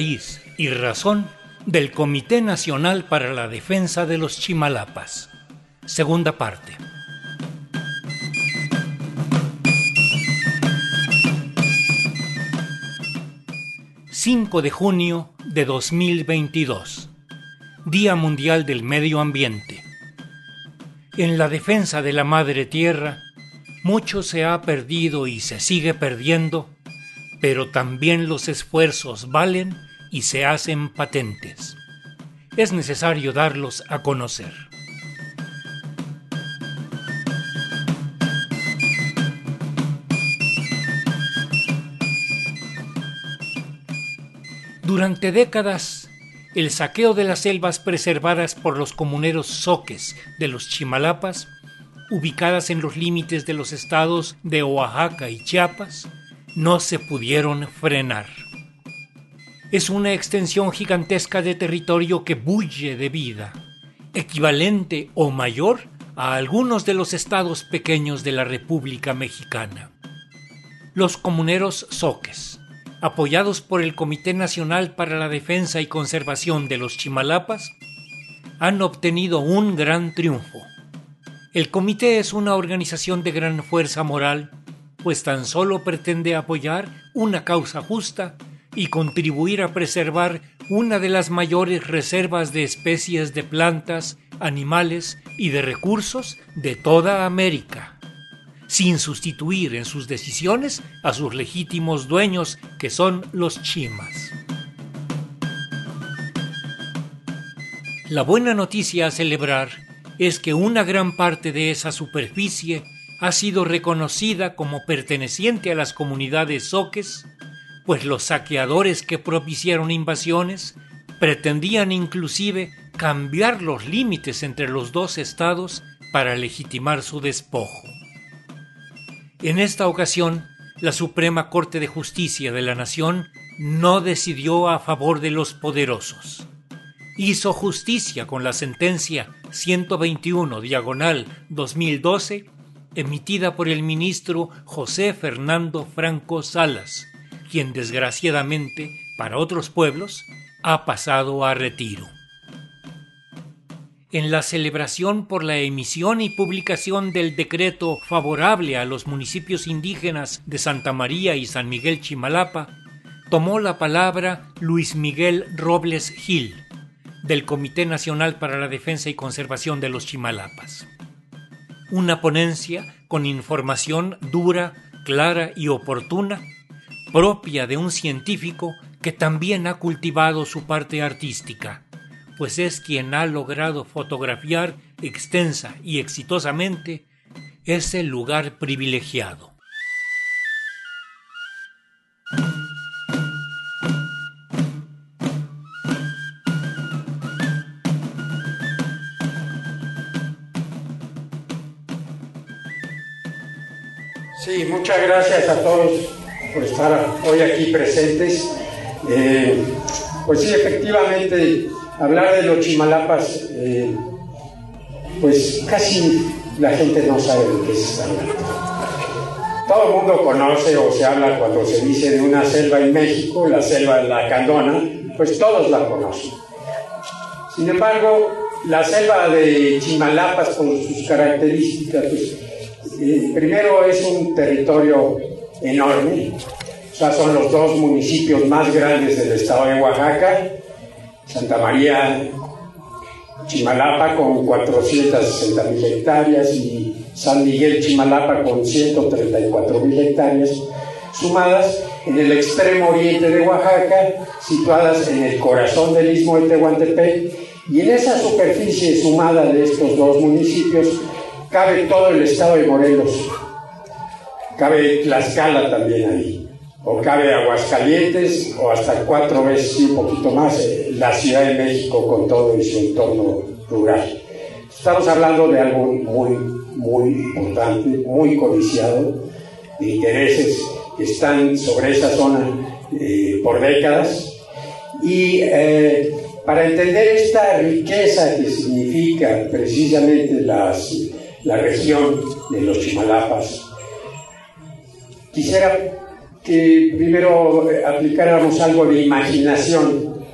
y razón del Comité Nacional para la Defensa de los Chimalapas. Segunda parte. 5 de junio de 2022, Día Mundial del Medio Ambiente. En la defensa de la Madre Tierra, mucho se ha perdido y se sigue perdiendo, pero también los esfuerzos valen y se hacen patentes. Es necesario darlos a conocer. Durante décadas, el saqueo de las selvas preservadas por los comuneros soques de los Chimalapas, ubicadas en los límites de los estados de Oaxaca y Chiapas, no se pudieron frenar. Es una extensión gigantesca de territorio que bulle de vida, equivalente o mayor a algunos de los estados pequeños de la República Mexicana. Los comuneros soques, apoyados por el Comité Nacional para la Defensa y Conservación de los Chimalapas, han obtenido un gran triunfo. El comité es una organización de gran fuerza moral, pues tan solo pretende apoyar una causa justa y contribuir a preservar una de las mayores reservas de especies de plantas, animales y de recursos de toda América sin sustituir en sus decisiones a sus legítimos dueños, que son los chimas. La buena noticia a celebrar es que una gran parte de esa superficie ha sido reconocida como perteneciente a las comunidades soques, pues los saqueadores que propiciaron invasiones pretendían inclusive cambiar los límites entre los dos estados para legitimar su despojo. En esta ocasión, la Suprema Corte de Justicia de la Nación no decidió a favor de los poderosos. Hizo justicia con la sentencia 121 diagonal 2012 emitida por el ministro José Fernando Franco Salas, quien desgraciadamente, para otros pueblos, ha pasado a retiro en la celebración por la emisión y publicación del decreto favorable a los municipios indígenas de Santa María y San Miguel Chimalapa, tomó la palabra Luis Miguel Robles Gil, del Comité Nacional para la Defensa y Conservación de los Chimalapas. Una ponencia con información dura, clara y oportuna, propia de un científico que también ha cultivado su parte artística pues es quien ha logrado fotografiar extensa y exitosamente ese lugar privilegiado. Sí, muchas gracias a todos por estar hoy aquí presentes. Eh, pues sí, efectivamente, hablar de los chimalapas, eh, pues casi la gente no sabe de qué se está hablando. Todo el mundo conoce o se habla cuando se dice de una selva en México, la selva de la Candona, pues todos la conocen. Sin embargo, la selva de Chimalapas con sus características, pues, eh, primero es un territorio enorme, o sea, son los dos municipios más grandes del estado de Oaxaca, Santa María Chimalapa con 460 mil hectáreas y San Miguel Chimalapa con 134 mil hectáreas, sumadas en el extremo oriente de Oaxaca, situadas en el corazón del istmo de Tehuantepec, y en esa superficie sumada de estos dos municipios cabe todo el estado de Morelos, cabe Tlaxcala también ahí o cabe Aguascalientes, o hasta cuatro veces y un poquito más la Ciudad de México con todo su entorno rural. Estamos hablando de algo muy, muy importante, muy codiciado, de intereses que están sobre esa zona eh, por décadas. Y eh, para entender esta riqueza que significa precisamente las, la región de los Chimalapas, quisiera que primero eh, aplicáramos algo de imaginación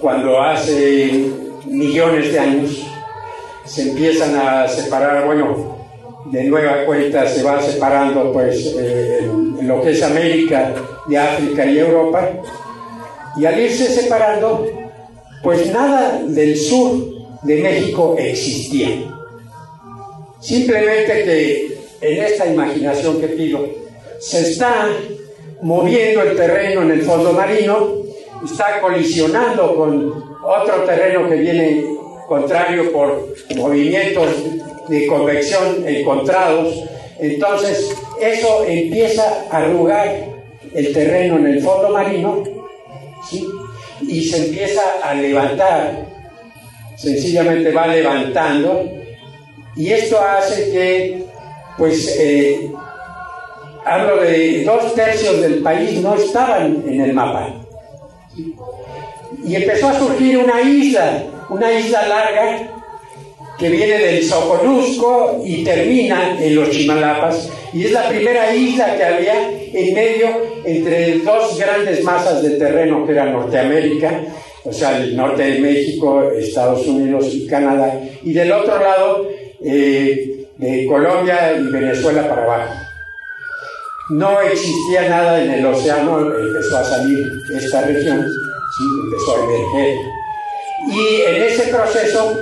cuando hace millones de años se empiezan a separar, bueno, de nueva cuenta se va separando pues eh, lo que es América, de África y Europa, y al irse separando, pues nada del sur de México existía. Simplemente que en esta imaginación que pido, se está moviendo el terreno en el fondo marino, está colisionando con otro terreno que viene contrario por movimientos de convección encontrados. Entonces, eso empieza a arrugar el terreno en el fondo marino y se empieza a levantar. Sencillamente va levantando y esto hace que, pues, eh, hablo de dos tercios del país no estaban en el mapa. Y empezó a surgir una isla, una isla larga que viene del Soconusco y termina en los Chimalapas, y es la primera isla que había en medio entre dos grandes masas de terreno que era Norteamérica, o sea, el norte de México, Estados Unidos y Canadá, y del otro lado, eh, de Colombia y Venezuela para abajo. No existía nada en el océano, empezó a salir esta región, ¿sí? empezó a emerger. Y en ese proceso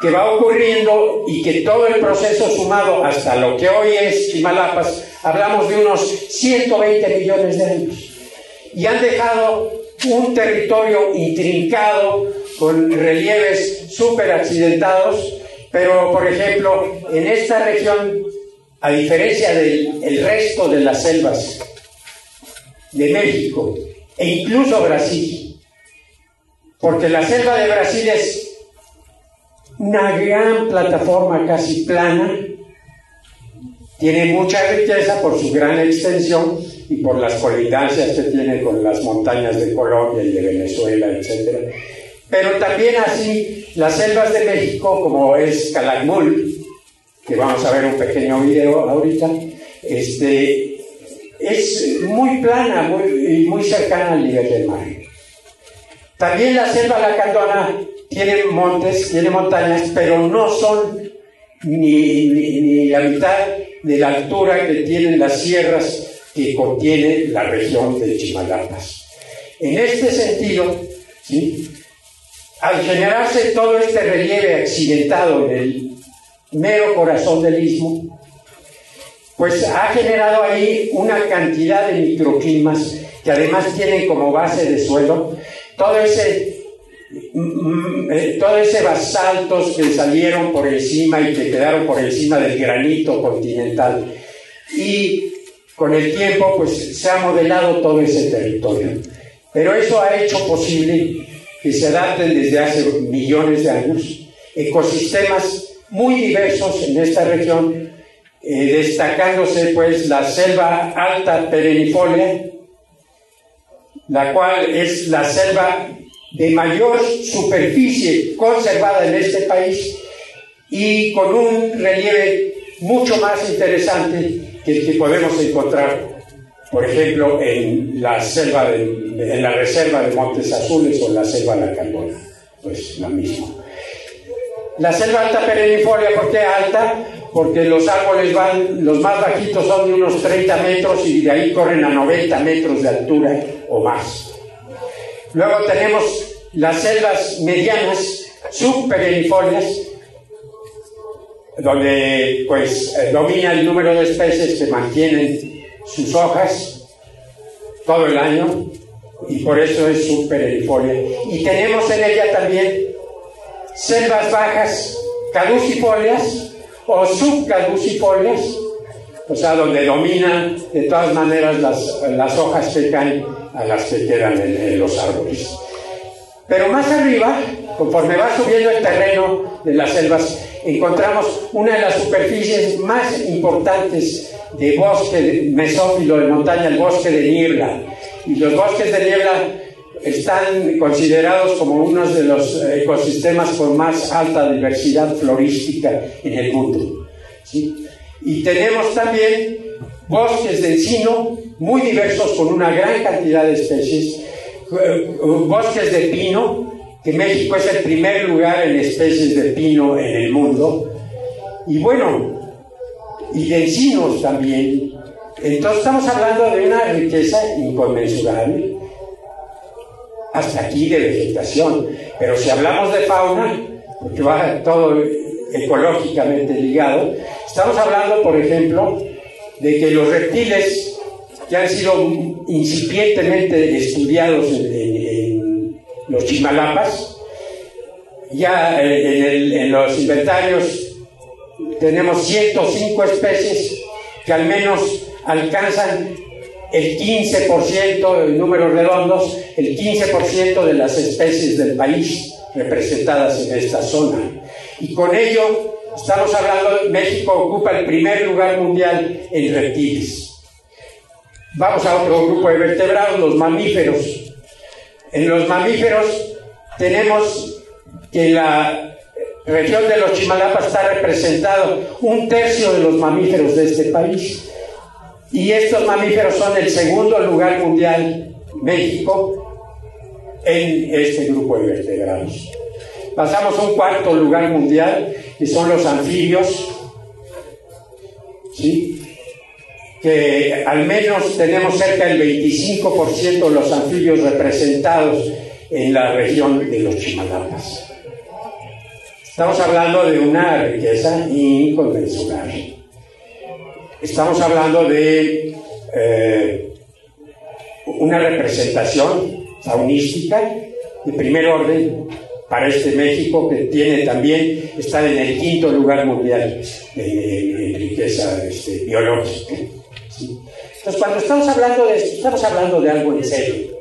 que va ocurriendo y que todo el proceso sumado hasta lo que hoy es Chimalapas, hablamos de unos 120 millones de años. Y han dejado un territorio intrincado, con relieves súper accidentados, pero por ejemplo, en esta región, a diferencia del resto de las selvas de México e incluso Brasil, porque la selva de Brasil es una gran plataforma casi plana, tiene mucha riqueza por su gran extensión y por las colindancias que tiene con las montañas de Colombia y de Venezuela, etc. Pero también así las selvas de México, como es Calakmul, que vamos a ver un pequeño video ahorita, este, es muy plana muy, y muy cercana al nivel del mar. También la selva lacandona tiene montes, tiene montañas, pero no son ni, ni, la mitad de la altura que tienen las sierras que contiene la región de Chimalapas. En este sentido, al generarse todo este relieve accidentado en el mero corazón del istmo, pues ha generado ahí una cantidad de microclimas que además tienen como base de suelo todo ese eh, todo ese basaltos que salieron por encima y que quedaron por encima del granito continental. Y con el tiempo, pues se ha modelado todo ese territorio. Pero eso ha hecho posible que se adapten desde hace millones de años ecosistemas muy diversos en esta región, eh, destacándose pues la selva alta perennifolia, la cual es la selva de mayor superficie conservada en este país y con un relieve mucho más interesante que el que podemos encontrar, por ejemplo, en la selva en la reserva de Montes Azules o en la selva de la Candona, pues la misma. La selva alta perennifolia, ¿por qué alta? Porque los árboles van, los más bajitos son de unos 30 metros y de ahí corren a 90 metros de altura o más. Luego tenemos las selvas medianas, subperennifolias, donde pues eh, domina el número de especies que mantienen sus hojas todo el año y por eso es subperennifolia. Y tenemos en ella también selvas bajas caducifolias o subcaducifolias, o sea, donde dominan de todas maneras las, las hojas que caen a las que quedan en, los árboles. Pero más arriba, conforme va subiendo el terreno de las selvas, encontramos una de las superficies más importantes de bosque mesófilo de montaña, el bosque de niebla. Y los bosques de niebla están considerados como uno de los ecosistemas con más alta diversidad florística en el mundo. Y tenemos también bosques de encino muy diversos con una gran cantidad de especies, eh, bosques de pino, que México es el primer lugar en especies de pino en el mundo, y bueno, y de encinos también. Entonces estamos hablando de una riqueza inconmensurable, hasta aquí de vegetación, pero si hablamos de fauna, porque va todo ecológicamente ligado, estamos hablando, por ejemplo, de que los reptiles que han sido incipientemente estudiados en, los chimalapas, ya en, los inventarios tenemos 105 especies que al menos alcanzan el 15%, en números redondos, el 15% de las especies del país representadas en esta zona. Y con ello estamos hablando, México ocupa el primer lugar mundial en reptiles. Vamos a otro grupo de vertebrados, los mamíferos. En los mamíferos tenemos que la región de los Chimalapas está representado un tercio de los mamíferos de este país. Y estos mamíferos son el segundo lugar mundial, México, en este grupo de vertebrados. Pasamos a un cuarto lugar mundial, que son los anfibios, ¿sí? que al menos tenemos cerca del 25% de los anfibios representados en la región de los Chimalapas. Estamos hablando de una riqueza inconmensurable. Estamos hablando de eh, una representación faunística de primer orden para este México que tiene también, está en el quinto lugar mundial en, riqueza este, biológica. Entonces, cuando estamos hablando de esto, estamos hablando de algo en serio,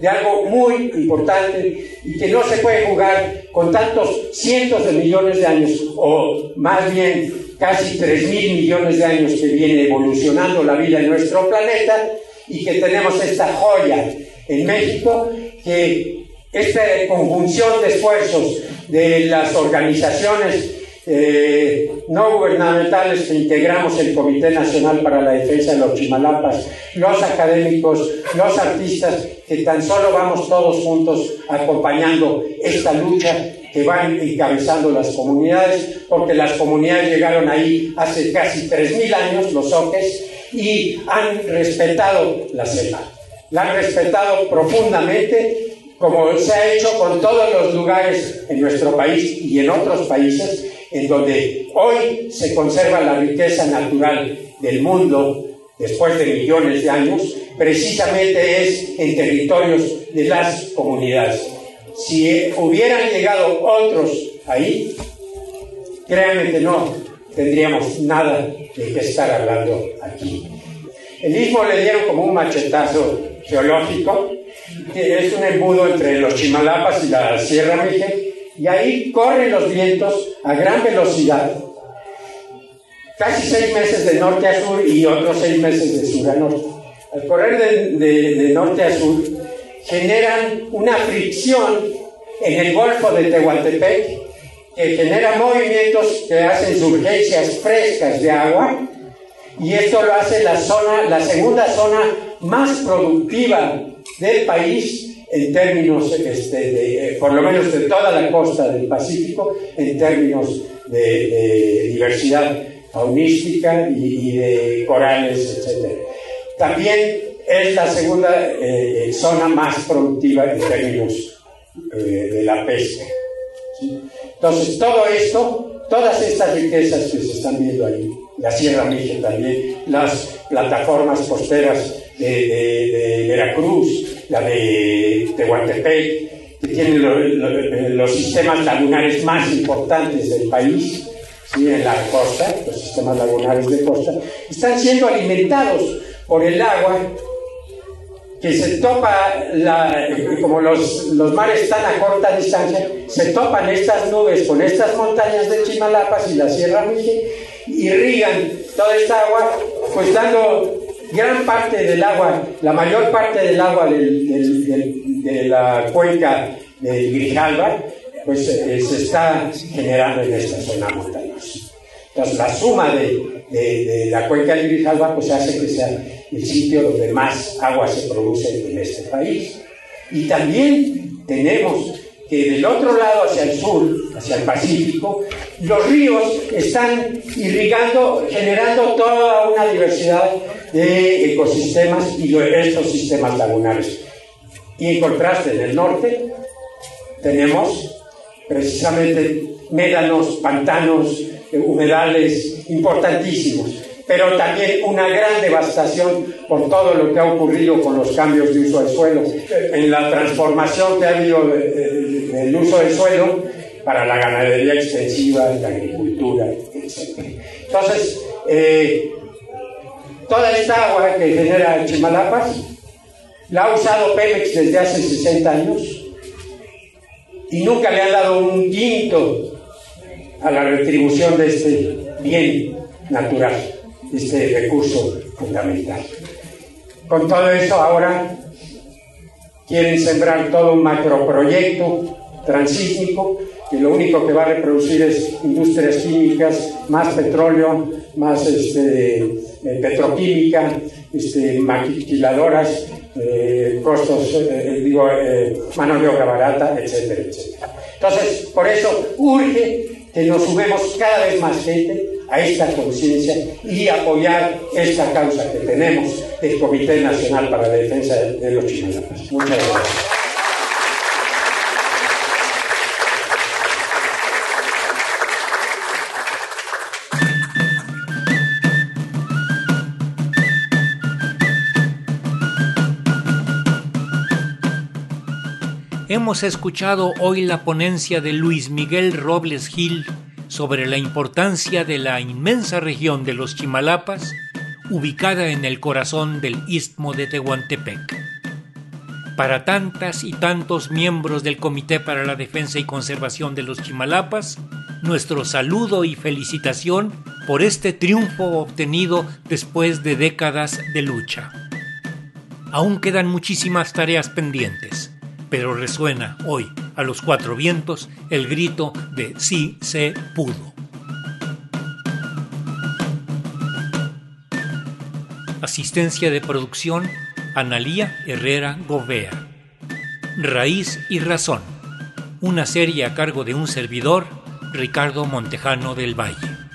de algo muy importante y que no se puede jugar con tantos cientos de millones de años, o más bien casi tres mil millones de años que viene evolucionando la vida en nuestro planeta y que tenemos esta joya en México que esta conjunción de esfuerzos de las organizaciones eh, no gubernamentales que integramos el Comité Nacional para la Defensa de los Chimalapas, los académicos, los artistas, que tan solo vamos todos juntos acompañando esta lucha que van encabezando las comunidades, porque las comunidades llegaron ahí hace casi 3.000 años, los oques, y han respetado la selva. La han respetado profundamente como se ha hecho con todos los lugares en nuestro país y en otros países, en donde hoy se conserva la riqueza natural del mundo después de millones de años, precisamente es en territorios de las comunidades. Si hubieran llegado otros ahí, créanme que no tendríamos nada de qué estar hablando aquí. El mismo le dieron como un machetazo geológico es un embudo entre los Chimalapas y la Sierra Mije, y ahí corren los vientos a gran velocidad, casi seis meses de norte a sur y otros seis meses de sur a norte. Al correr de, norte a sur, generan una fricción en el Golfo de Tehuantepec que genera movimientos que hacen surgencias frescas de agua y esto lo hace la zona, la segunda zona más productiva del país en términos, este, eh, por lo menos de toda la costa del Pacífico, en términos de, diversidad faunística y, de corales, etc. También es la segunda eh, zona más productiva en términos eh, de la pesca. Entonces, todo esto, todas estas riquezas que se están viendo ahí, la Sierra Mije también, las plataformas costeras de, Veracruz, la de Tehuantepec, que tiene los sistemas lagunares más importantes del país, ¿sí? en la costa, los sistemas lagunares de costa, están siendo alimentados por el agua que se topa, como los, los, mares están a corta distancia, se topan estas nubes con estas montañas de Chimalapas y la Sierra Mije, irrigan toda esta agua, pues dando gran parte del agua, la mayor parte del agua de la cuenca de Grijalva, pues eh, se está generando en esta zona montañosa. Entonces, la suma de, la cuenca de Grijalva pues hace que sea el sitio donde más agua se produce en este país. Y también tenemos que del otro lado, hacia el sur, hacia el Pacífico, los ríos están irrigando, generando toda una diversidad de ecosistemas y estos sistemas lagunares. Y en contraste, en el norte tenemos precisamente médanos, pantanos, humedales importantísimos, pero también una gran devastación por todo lo que ha ocurrido con los cambios de uso del suelo, en la transformación que ha habido del uso del suelo para la ganadería extensiva, la agricultura, etc. Entonces, eh, toda esta agua que genera Chimalapas la ha usado Pemex desde hace 60 años y nunca le ha dado un quinto a la retribución de este bien natural, este recurso fundamental. Con todo eso ahora quieren sembrar todo un macroproyecto transísmico que lo único que va a reproducir es industrias químicas, más petróleo, más este, eh, petroquímica, este, maquiladoras, eh, costos, eh, digo, mano de obra barata, etcétera, etcétera. Entonces, por eso urge que nos sumemos cada vez más gente a esta conciencia y apoyar esta causa que tenemos del Comité Nacional para la Defensa de los Chinos. Muchas gracias. Hemos escuchado hoy la ponencia de Luis Miguel Robles Gil sobre la importancia de la inmensa región de los Chimalapas, ubicada en el corazón del istmo de Tehuantepec. Para tantas y tantos miembros del Comité para la Defensa y Conservación de los Chimalapas, nuestro saludo y felicitación por este triunfo obtenido después de décadas de lucha. Aún quedan muchísimas tareas pendientes pero resuena hoy a los cuatro vientos el grito de sí se pudo. Asistencia de producción, Analía Herrera Govea. Raíz y Razón, una serie a cargo de un servidor, Ricardo Montejano del Valle.